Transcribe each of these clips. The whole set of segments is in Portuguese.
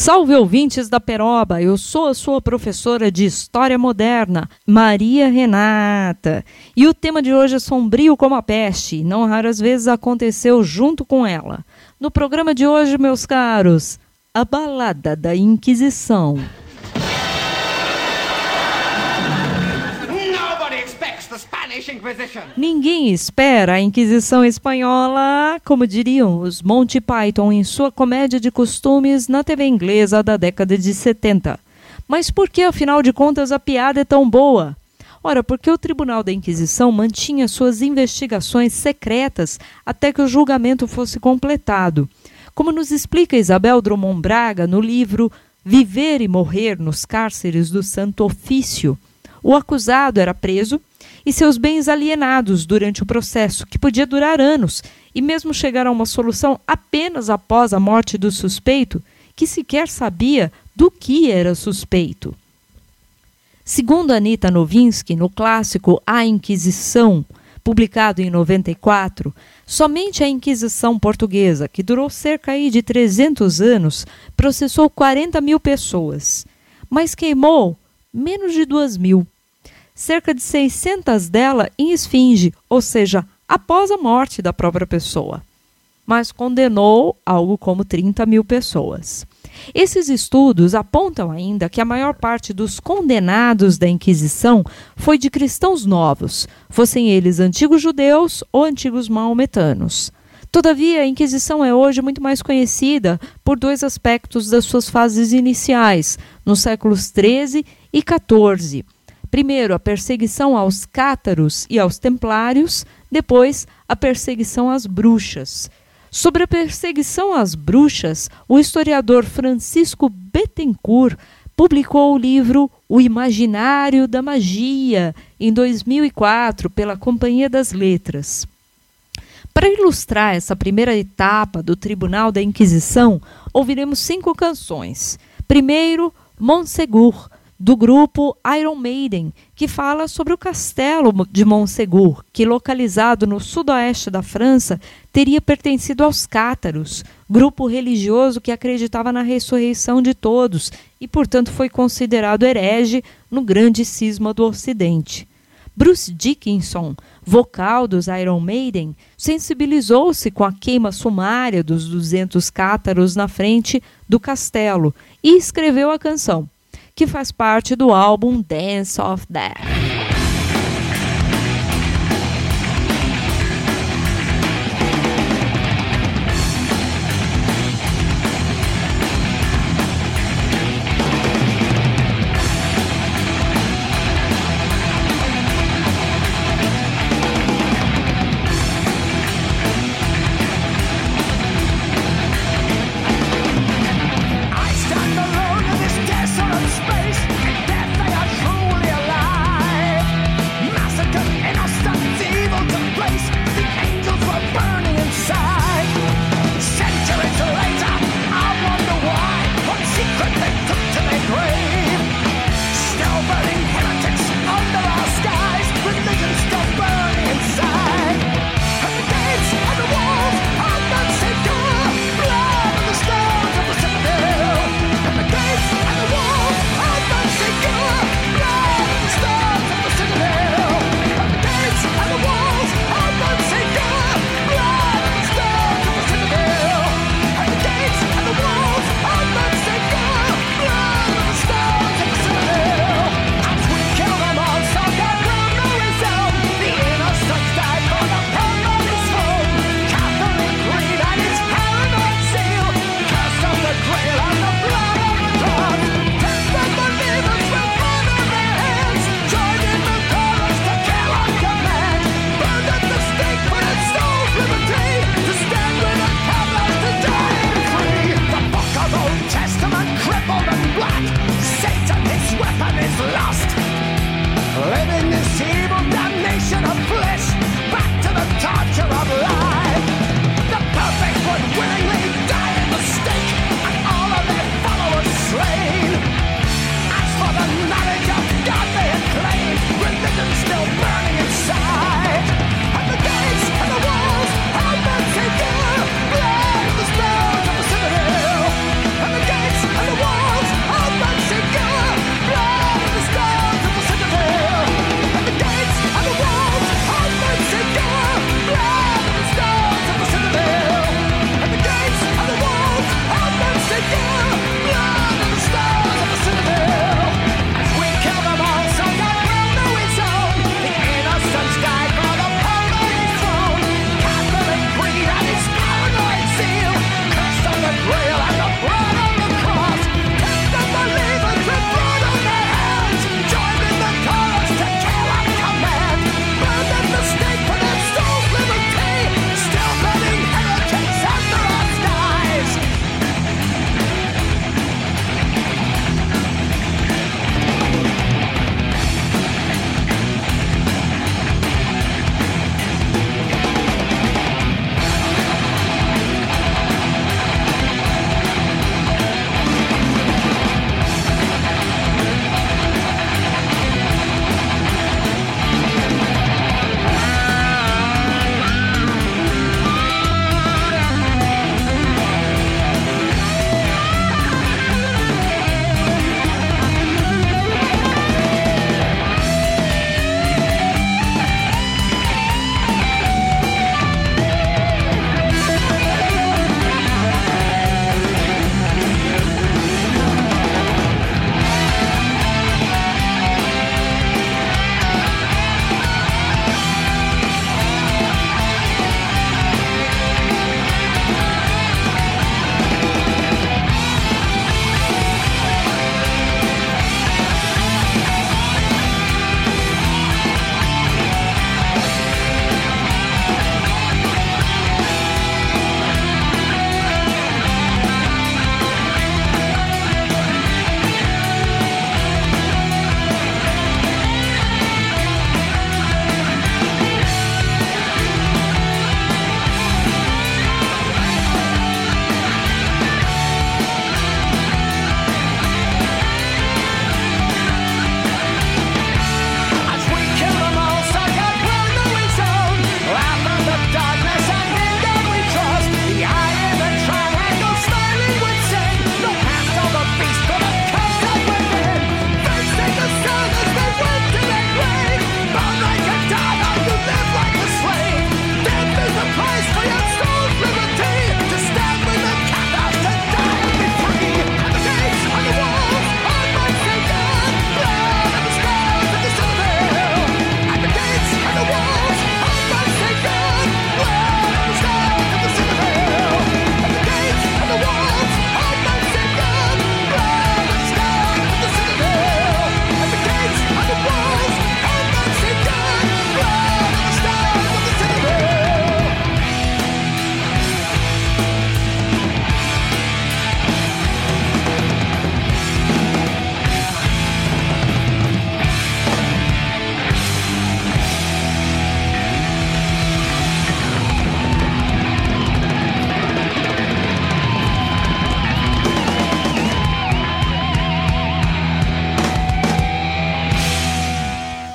Salve ouvintes da Peroba, eu sou a sua professora de História Moderna, Maria Renata. E o tema de hoje é sombrio como a peste, não raras vezes aconteceu junto com ela. No programa de hoje, meus caros, a balada da Inquisição. Ninguém espera a Inquisição Espanhola, como diriam os Monty Python em sua comédia de costumes na TV inglesa da década de 70. Mas por que, afinal de contas, a piada é tão boa? Ora, porque o Tribunal da Inquisição mantinha suas investigações secretas até que o julgamento fosse completado. Como nos explica Isabel Drummond Braga no livro Viver e Morrer nos Cárceres do Santo Ofício, o acusado era preso e seus bens alienados durante o processo, que podia durar anos, e mesmo chegar a uma solução apenas após a morte do suspeito, que sequer sabia do que era suspeito. Segundo Anita Novinsky, no clássico A Inquisição, publicado em 94, somente a Inquisição portuguesa, que durou cerca de 300 anos, processou 40 mil pessoas, mas queimou menos de 2 mil cerca de 600 dela em esfinge, ou seja, após a morte da própria pessoa. Mas condenou algo como 30 mil pessoas. Esses estudos apontam ainda que a maior parte dos condenados da Inquisição foi de cristãos novos, fossem eles antigos judeus ou antigos maometanos. Todavia, a Inquisição é hoje muito mais conhecida por dois aspectos das suas fases iniciais, nos séculos XIII e XIV Primeiro, a perseguição aos cátaros e aos templários, depois, a perseguição às bruxas. Sobre a perseguição às bruxas, o historiador Francisco Bettencourt publicou o livro O Imaginário da Magia, em 2004, pela Companhia das Letras. Para ilustrar essa primeira etapa do Tribunal da Inquisição, ouviremos cinco canções. Primeiro, Montsegur, do grupo Iron Maiden, que fala sobre o castelo de Montsegur, que localizado no sudoeste da França, teria pertencido aos cátaros, grupo religioso que acreditava na ressurreição de todos e, portanto, foi considerado herege no grande cisma do Ocidente. Bruce Dickinson, vocal dos Iron Maiden, sensibilizou-se com a queima sumária dos 200 cátaros na frente do castelo e escreveu a canção que faz parte do álbum Dance of Death.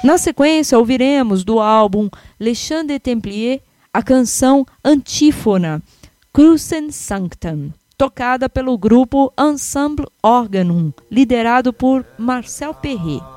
Na sequência, ouviremos do álbum Le Chant des Templiers a canção Antífona, Crucem Sanctam, tocada pelo grupo Ensemble Organum, liderado por Marcel Perret.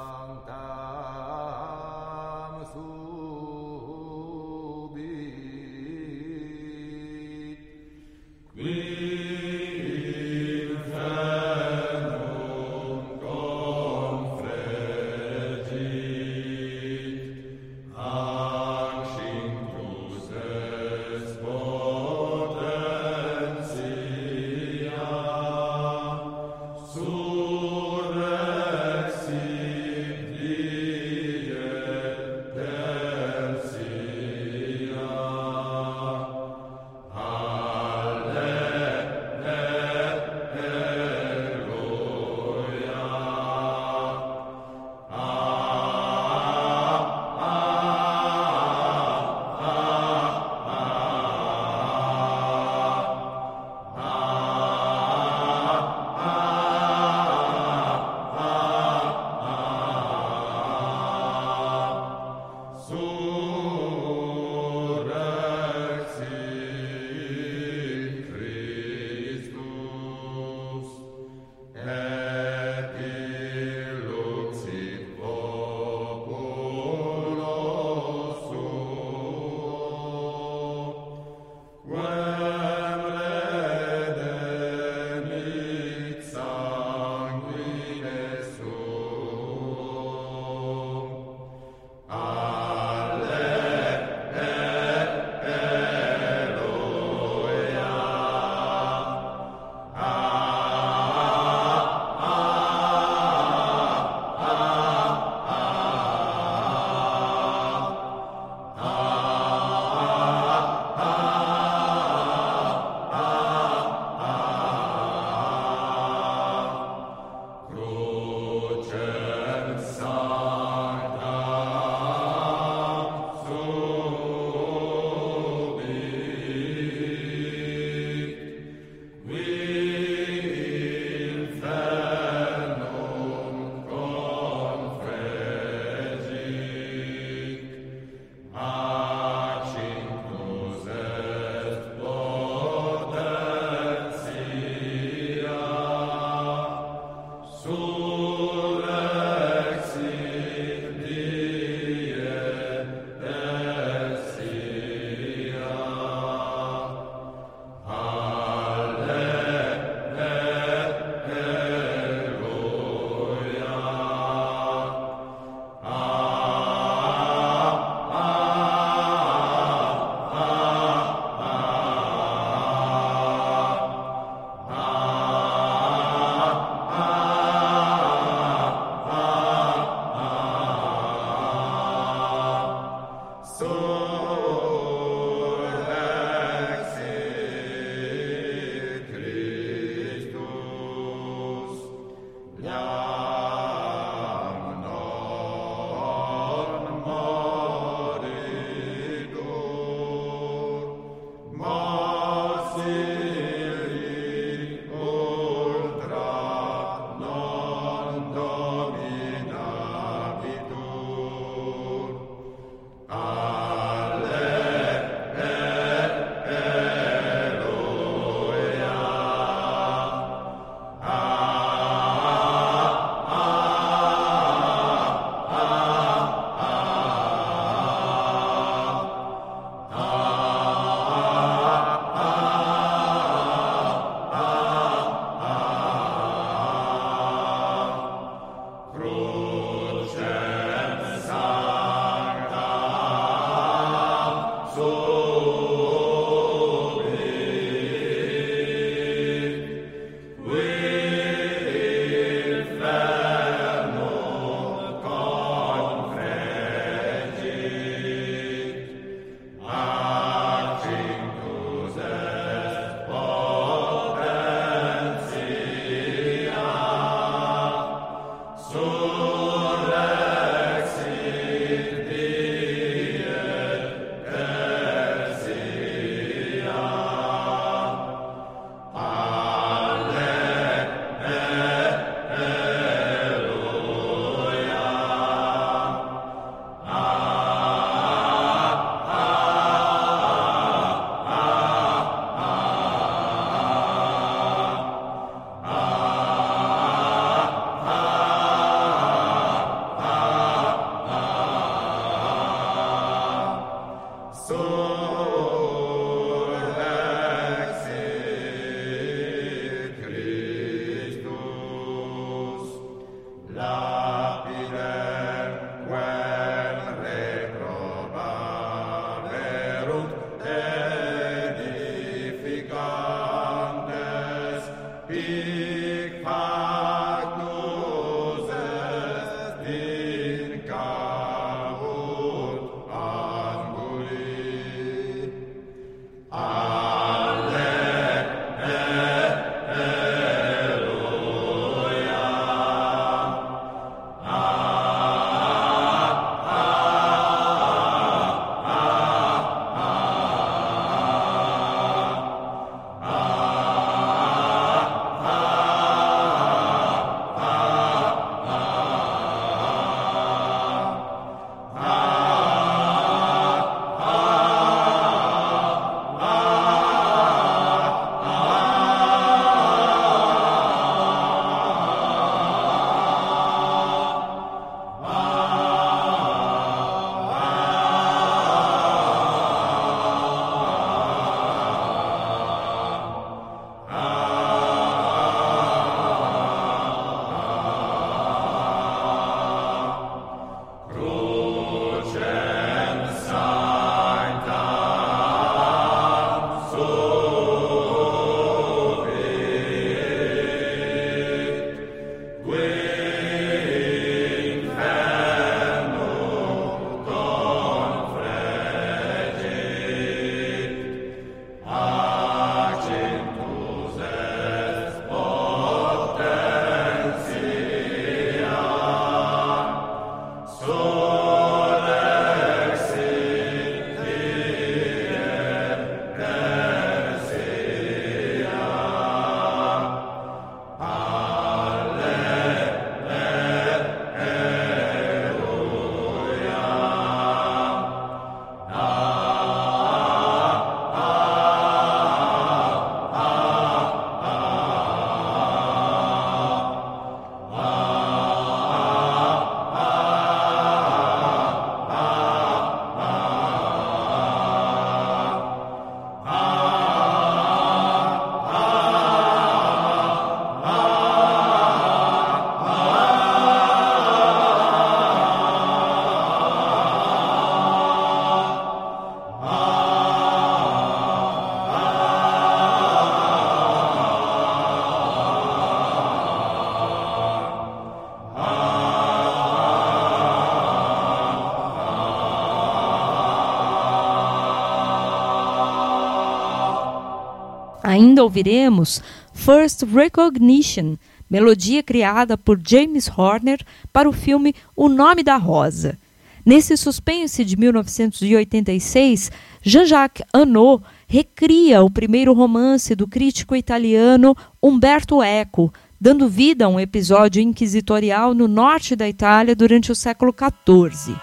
Ainda ouviremos First Recognition, melodia criada por James Horner para o filme O Nome da Rosa. Nesse suspense de 1986, Jean-Jacques Annaud recria o primeiro romance do crítico italiano Umberto Eco, dando vida a um episódio inquisitorial no norte da Itália durante o século XIV.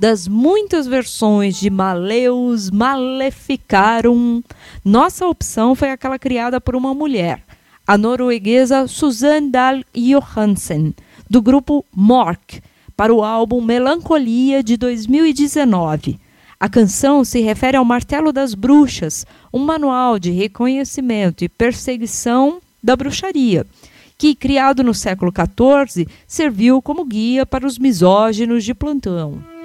Das muitas versões de Maleus Maleficarum, nossa opção foi aquela criada por uma mulher, a norueguesa Susanne Dahl Johansen, do grupo Mork, para o álbum Melancolia de 2019. A canção se refere ao Martelo das Bruxas, um manual de reconhecimento e perseguição da bruxaria, que, criado no século XIV, serviu como guia para os misóginos de plantão.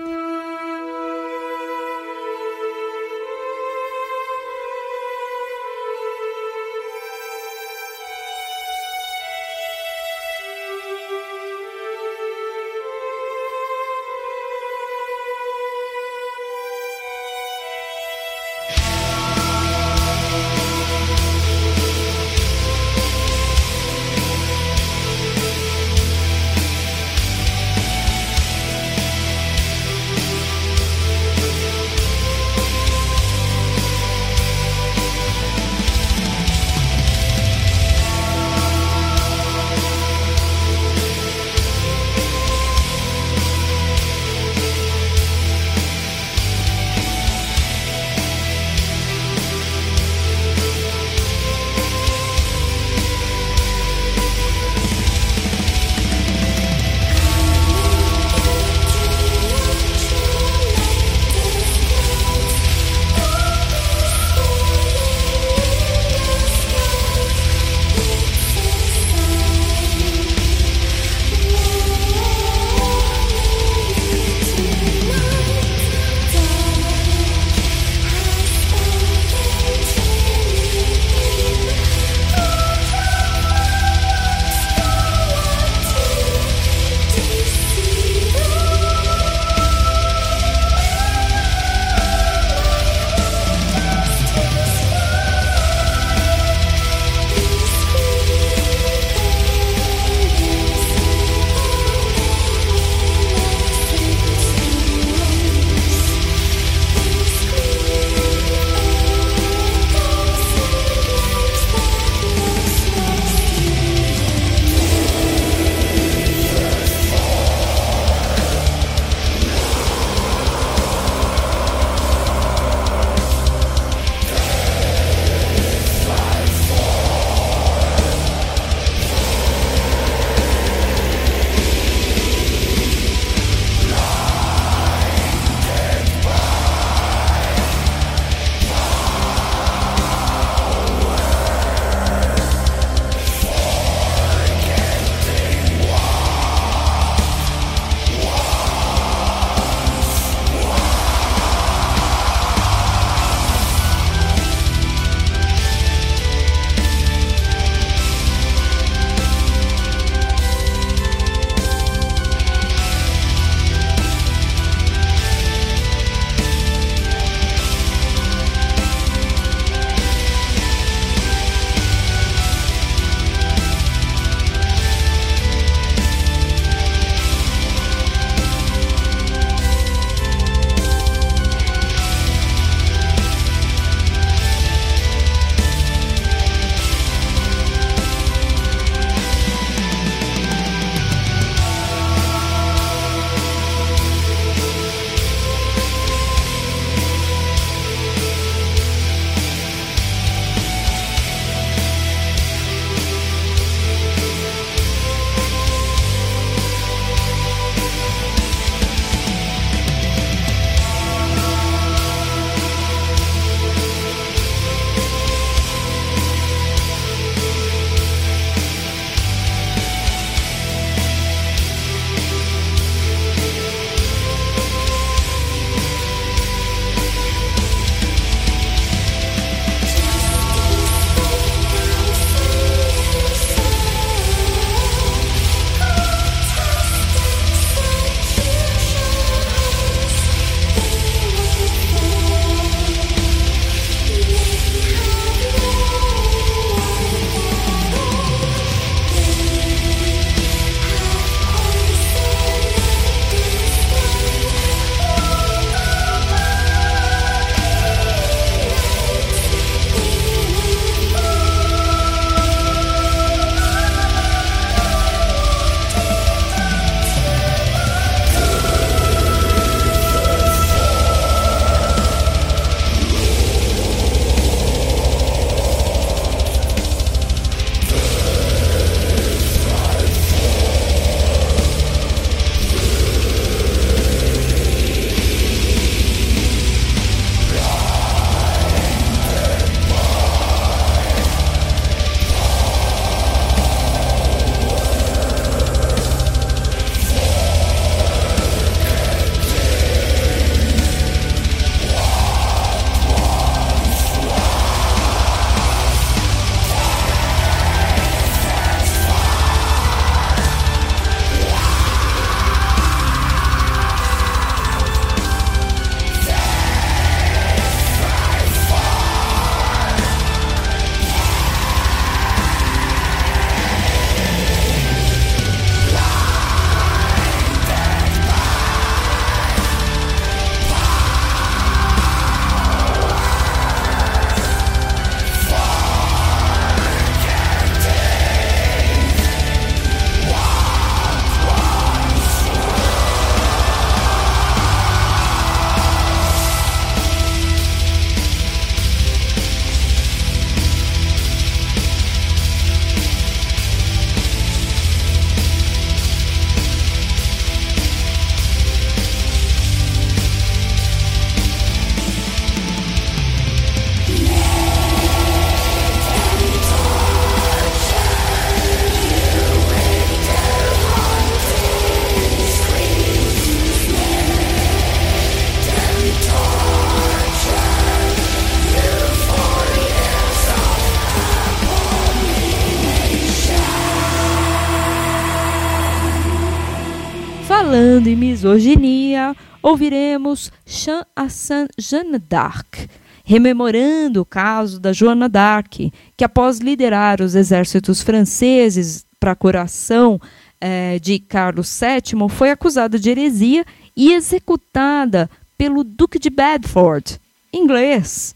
Ouviremos Jean Assan Jeanne d'Arc, rememorando o caso da Joana d'Arc, que após liderar os exércitos franceses para a curação eh, de Carlos VII, foi acusada de heresia e executada pelo Duque de Bedford, inglês,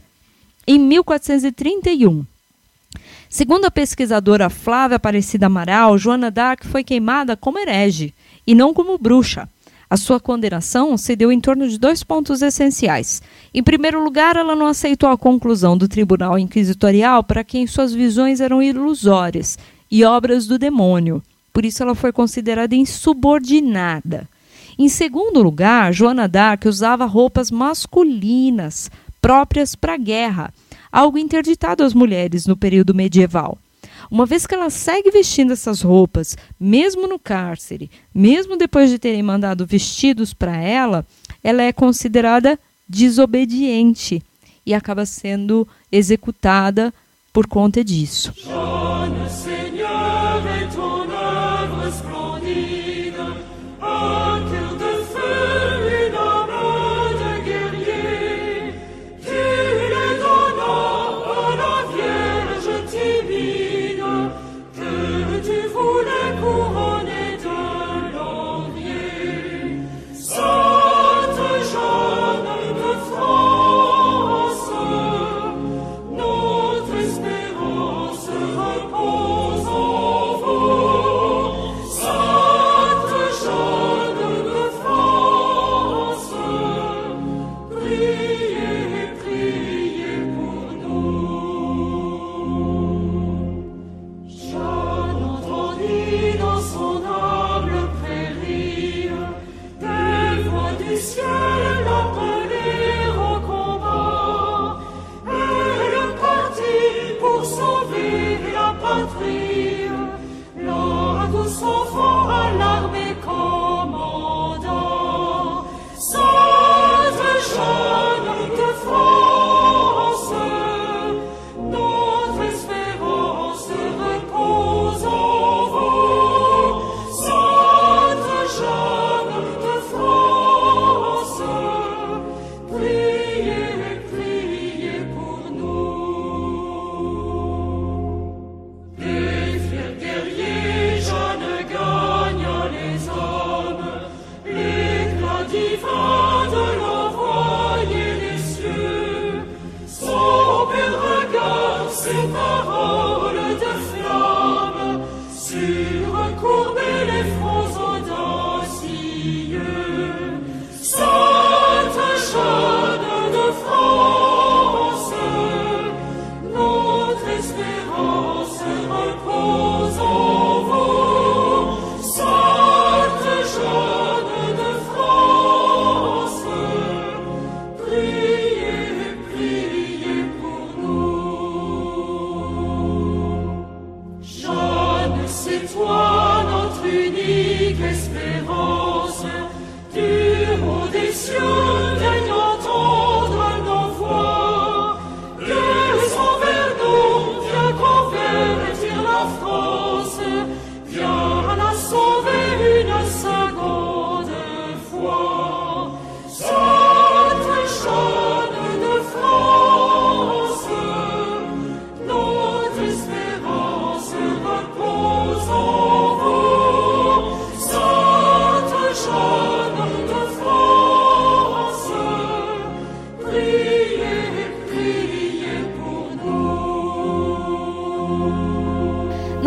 em 1431. Segundo a pesquisadora Flávia Aparecida Amaral, Joana d'Arc foi queimada como herege e não como bruxa. A sua condenação se deu em torno de dois pontos essenciais. Em primeiro lugar, ela não aceitou a conclusão do Tribunal Inquisitorial para quem suas visões eram ilusórias e obras do demônio. Por isso, ela foi considerada insubordinada. Em segundo lugar, Joana d'Arc usava roupas masculinas próprias para a guerra, algo interditado às mulheres no período medieval. Uma vez que ela segue vestindo essas roupas, mesmo no cárcere, mesmo depois de terem mandado vestidos para ela, ela é considerada desobediente e acaba sendo executada por conta disso.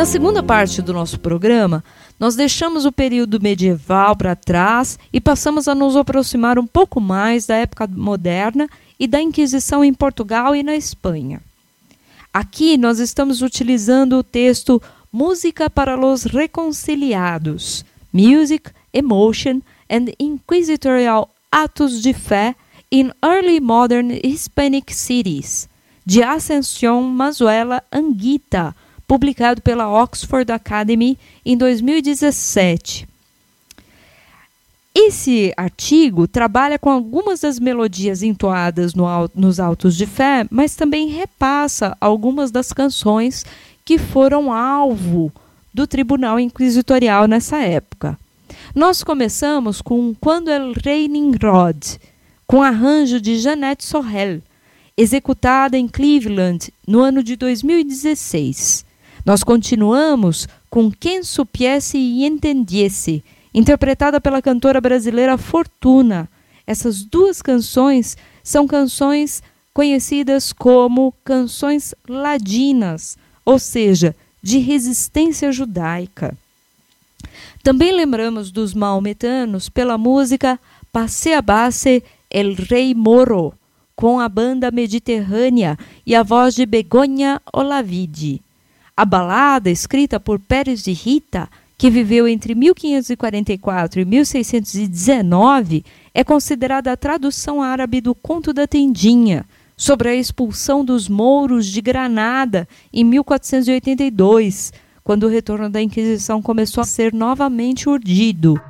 Na segunda parte do nosso programa, nós deixamos o período medieval para trás e passamos a nos aproximar um pouco mais da época moderna e da Inquisição em Portugal e na Espanha. Aqui nós estamos utilizando o texto Música para los Reconciliados, Music, Emotion and Inquisitorial Atos de Fé in Early Modern Hispanic Cities, de Ascensión Mazuela Anguita, publicado pela Oxford Academy em 2017. Esse artigo trabalha com algumas das melodias entoadas no, nos Altos de Fé, mas também repassa algumas das canções que foram alvo do tribunal inquisitorial nessa época. Nós começamos com Quando El Reining Rod, com arranjo de Jeanette Sorrel, executada em Cleveland no ano de 2016. Nós continuamos com Quem Supiesse e Entendiesse, interpretada pela cantora brasileira Fortuna. Essas duas canções são canções conhecidas como canções ladinas, ou seja, de resistência judaica. Também lembramos dos maometanos pela música Passe a Base El Rei Moro, com a banda Mediterrânea e a voz de Begonha Olavide. A balada, escrita por Pérez de Rita, que viveu entre 1544 e 1619, é considerada a tradução árabe do Conto da Tendinha, sobre a expulsão dos mouros de Granada em 1482, quando o retorno da Inquisição começou a ser novamente urdido.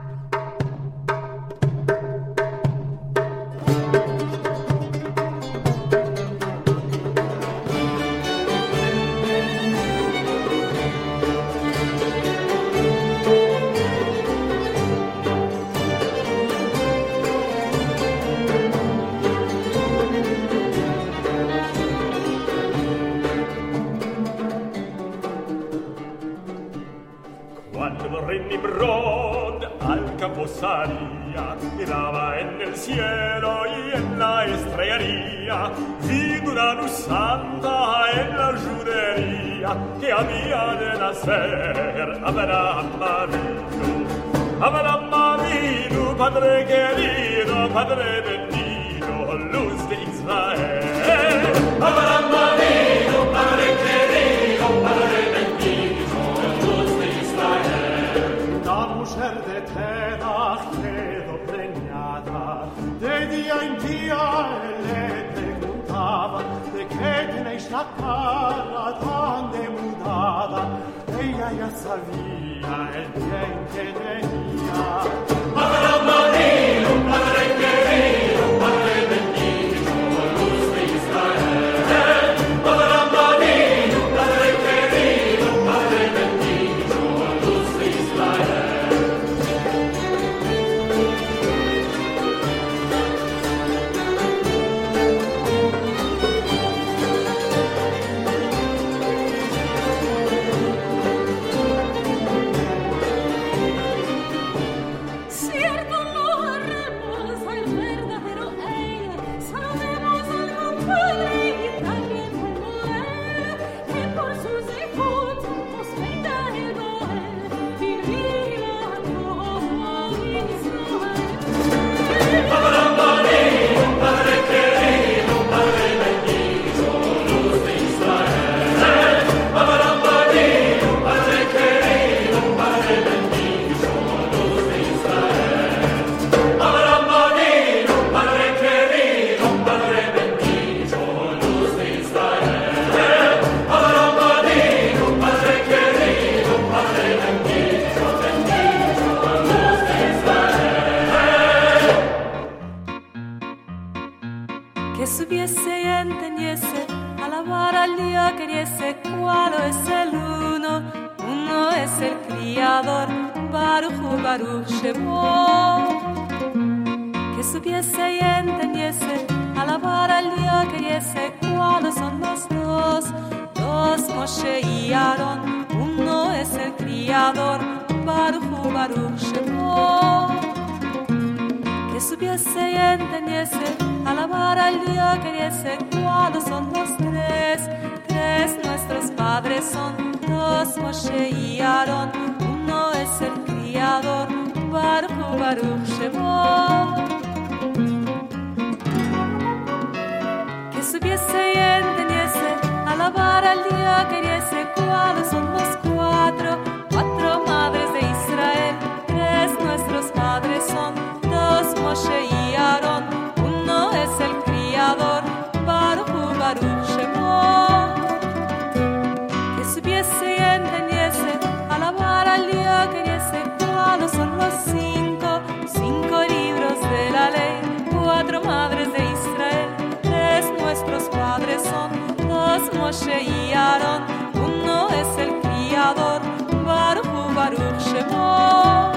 uno es el criador, Baruch Baruch Shemot.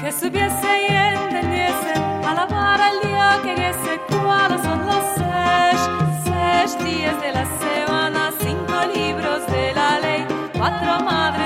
Que supiese y entendiese, alabar al día que guiese, cuáles son los seis, seis días de la semana, cinco libros de la ley, cuatro madres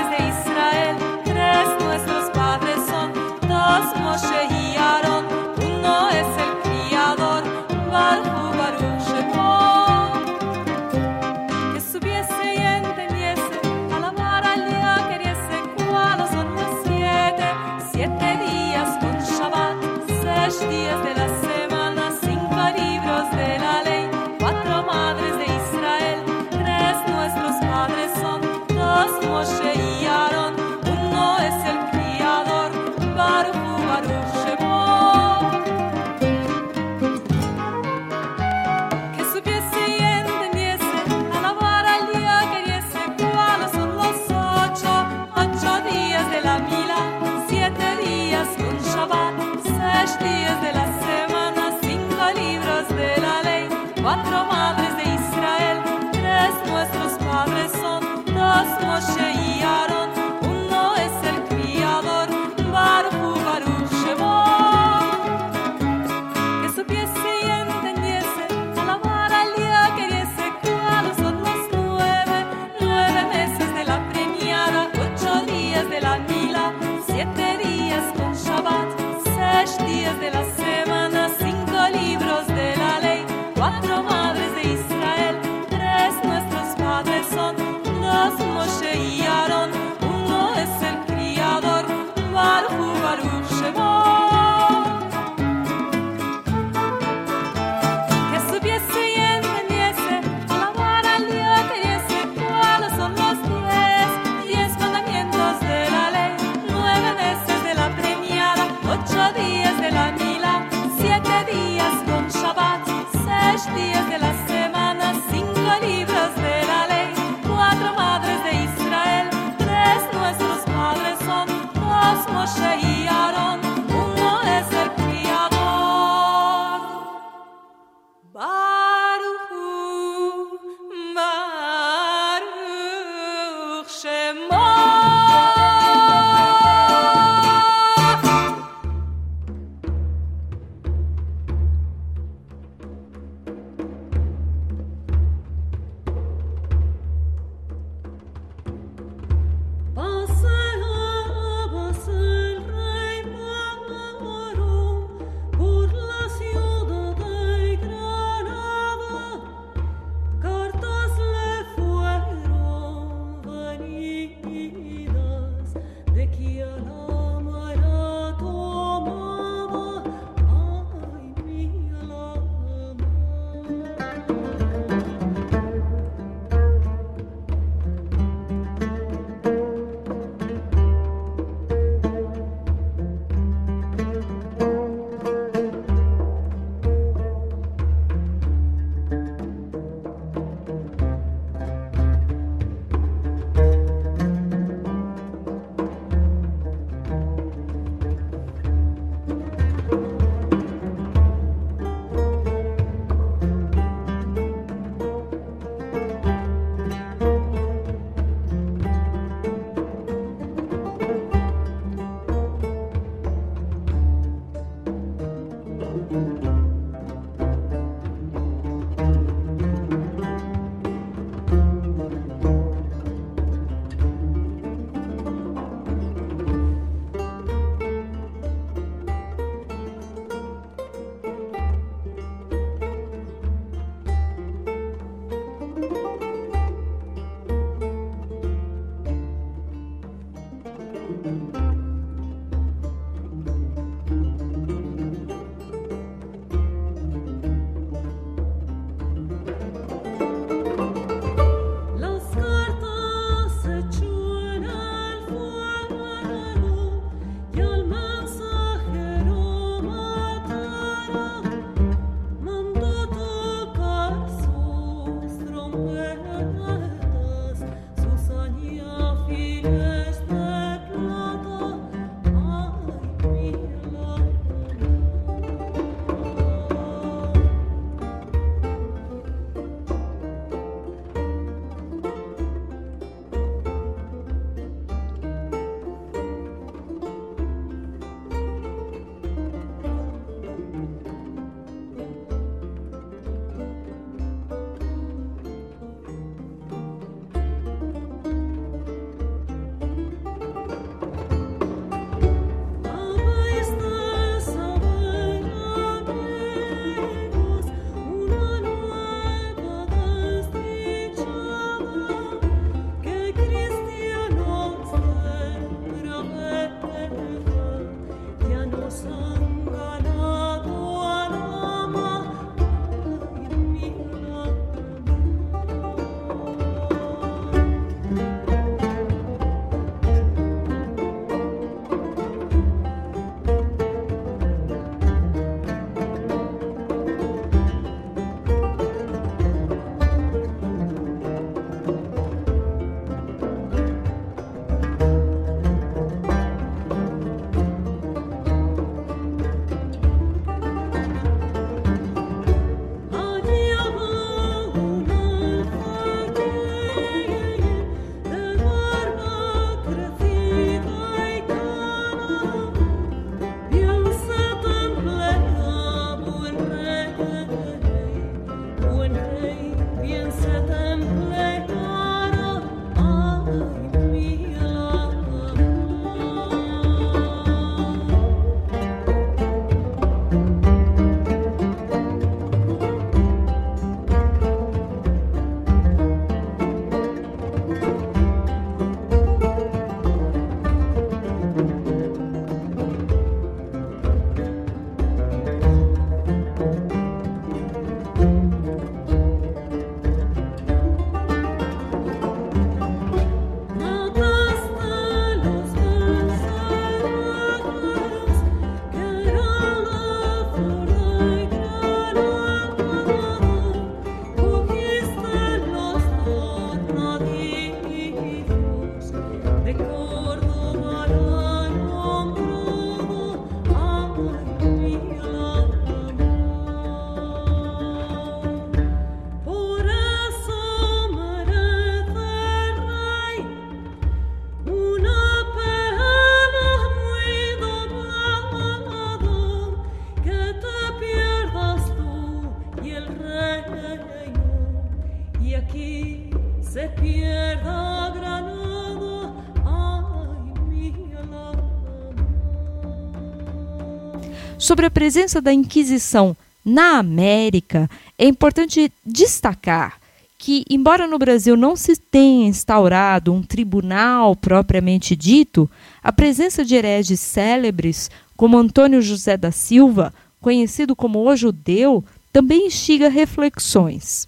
Sobre a presença da Inquisição na América, é importante destacar que, embora no Brasil não se tenha instaurado um tribunal propriamente dito, a presença de hereges célebres, como Antônio José da Silva, conhecido como o Judeu, também instiga reflexões.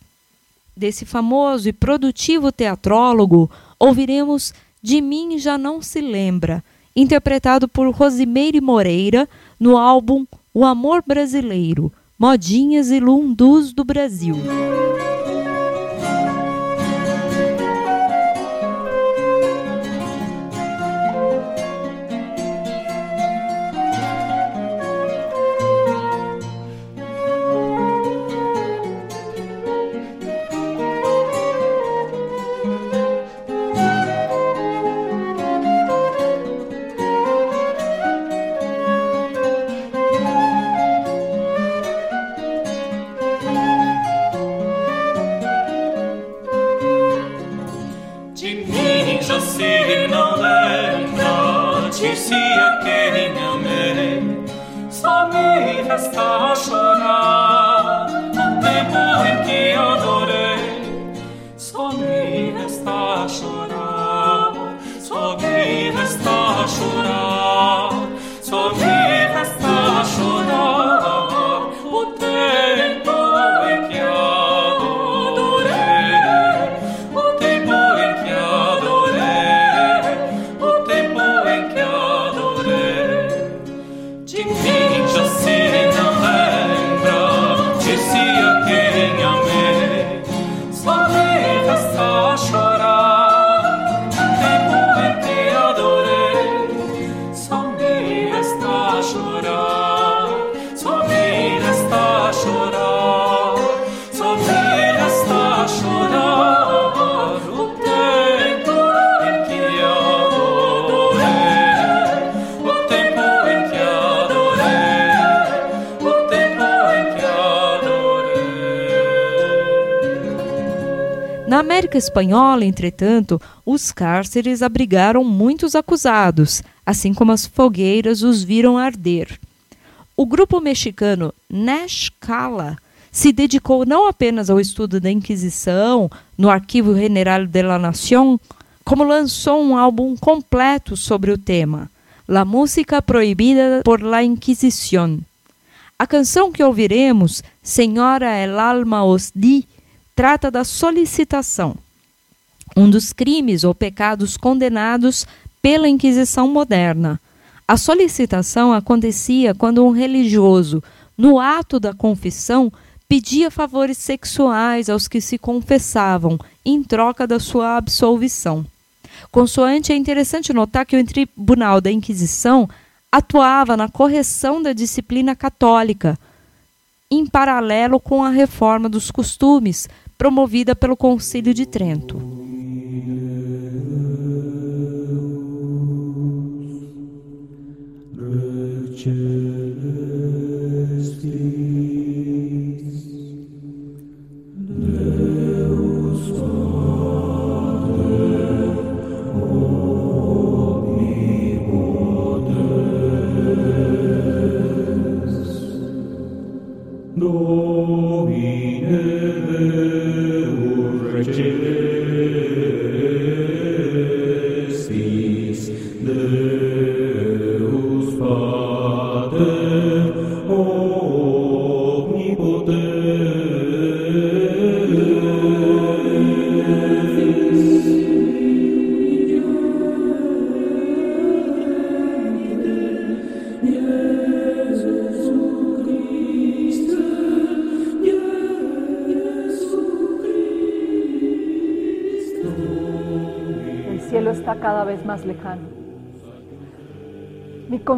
Desse famoso e produtivo teatrólogo, ouviremos De Mim Já Não Se Lembra, interpretado por Rosimeire Moreira no álbum O Amor Brasileiro, Modinhas e Lundus do Brasil. América Espanhola, entretanto, os cárceres abrigaram muitos acusados, assim como as fogueiras os viram arder. O grupo mexicano Nash Cala se dedicou não apenas ao estudo da Inquisição no Arquivo General de la Nación, como lançou um álbum completo sobre o tema, La Música Proibida por la Inquisición. A canção que ouviremos, Senhora el alma os di, trata da solicitação, um dos crimes ou pecados condenados pela Inquisição moderna. A solicitação acontecia quando um religioso, no ato da confissão, pedia favores sexuais aos que se confessavam em troca da sua absolvição. Consoante, é interessante notar que o Tribunal da Inquisição atuava na correção da disciplina católica, em paralelo com a reforma dos costumes promovida pelo Concílio de Trento.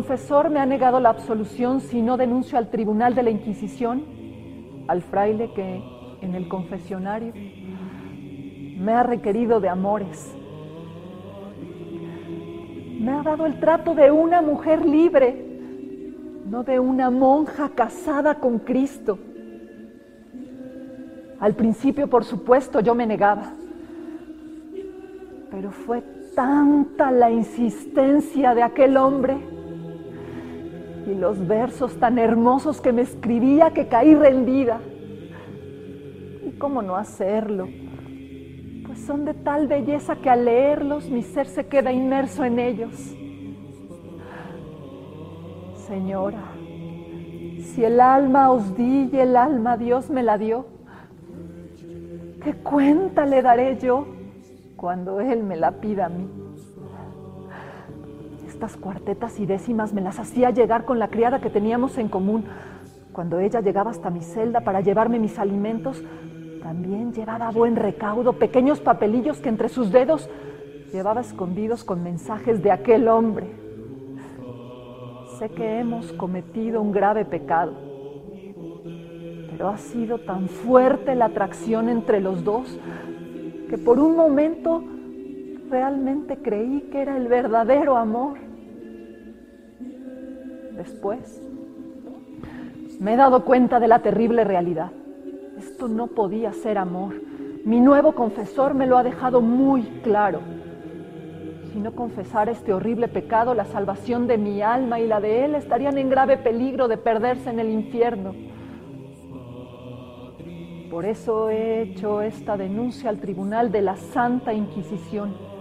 Mi confesor me ha negado la absolución si no denuncio al tribunal de la Inquisición, al fraile que en el confesionario me ha requerido de amores. Me ha dado el trato de una mujer libre, no de una monja casada con Cristo. Al principio, por supuesto, yo me negaba. Pero fue tanta la insistencia de aquel hombre y los versos tan hermosos que me escribía que caí rendida. ¿Y cómo no hacerlo? Pues son de tal belleza que al leerlos mi ser se queda inmerso en ellos. Señora, si el alma os di y el alma Dios me la dio, ¿qué cuenta le daré yo cuando Él me la pida a mí? Estas cuartetas y décimas me las hacía llegar con la criada que teníamos en común. Cuando ella llegaba hasta mi celda para llevarme mis alimentos, también llevaba buen recaudo pequeños papelillos que entre sus dedos llevaba escondidos con mensajes de aquel hombre. Sé que hemos cometido un grave pecado, pero ha sido tan fuerte la atracción entre los dos que por un momento realmente creí que era el verdadero amor. Después, me he dado cuenta de la terrible realidad. Esto no podía ser amor. Mi nuevo confesor me lo ha dejado muy claro. Si no confesara este horrible pecado, la salvación de mi alma y la de él estarían en grave peligro de perderse en el infierno. Por eso he hecho esta denuncia al Tribunal de la Santa Inquisición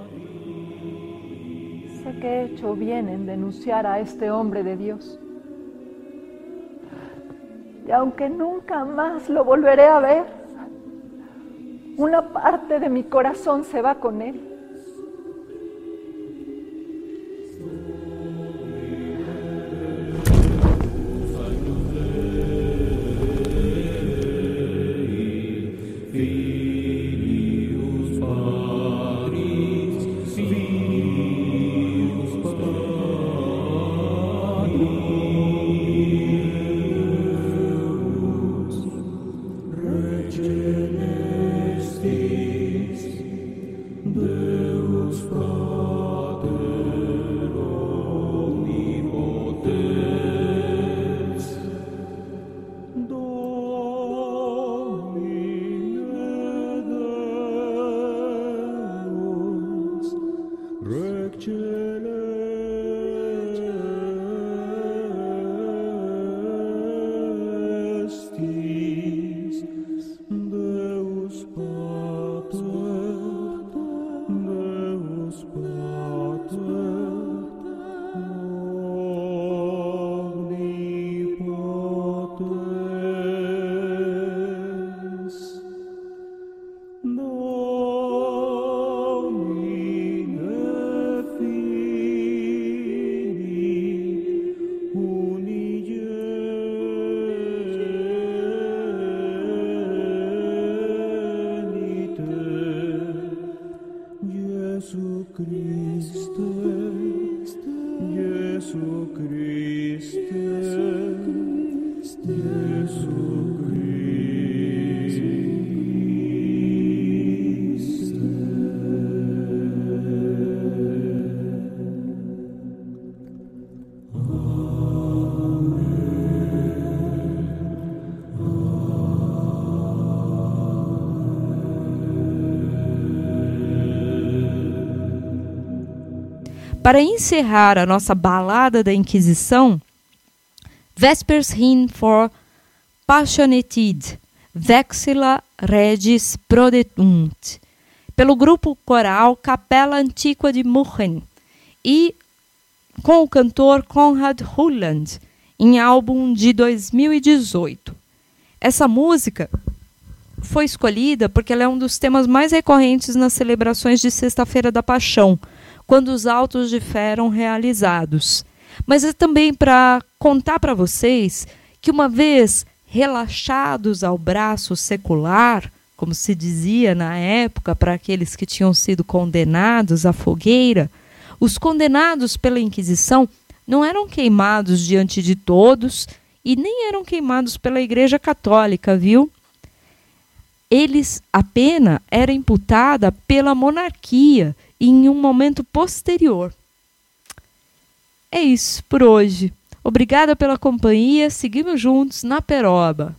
que he hecho bien en denunciar a este hombre de Dios. Y aunque nunca más lo volveré a ver, una parte de mi corazón se va con él. Para encerrar a nossa balada da Inquisição, Vespers Hymn for Passionatid, Vexilla Regis Prodeunt, pelo grupo coral Capela Antiqua de Muchen e com o cantor Conrad Hulland, em álbum de 2018. Essa música foi escolhida porque ela é um dos temas mais recorrentes nas celebrações de Sexta-feira da Paixão, quando os autos de fé eram realizados. Mas é também para contar para vocês que, uma vez relaxados ao braço secular, como se dizia na época para aqueles que tinham sido condenados à fogueira, os condenados pela Inquisição não eram queimados diante de todos e nem eram queimados pela Igreja Católica, viu? Eles a pena era imputada pela monarquia em um momento posterior. É isso por hoje. Obrigada pela companhia. Seguimos juntos na Peroba.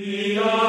Be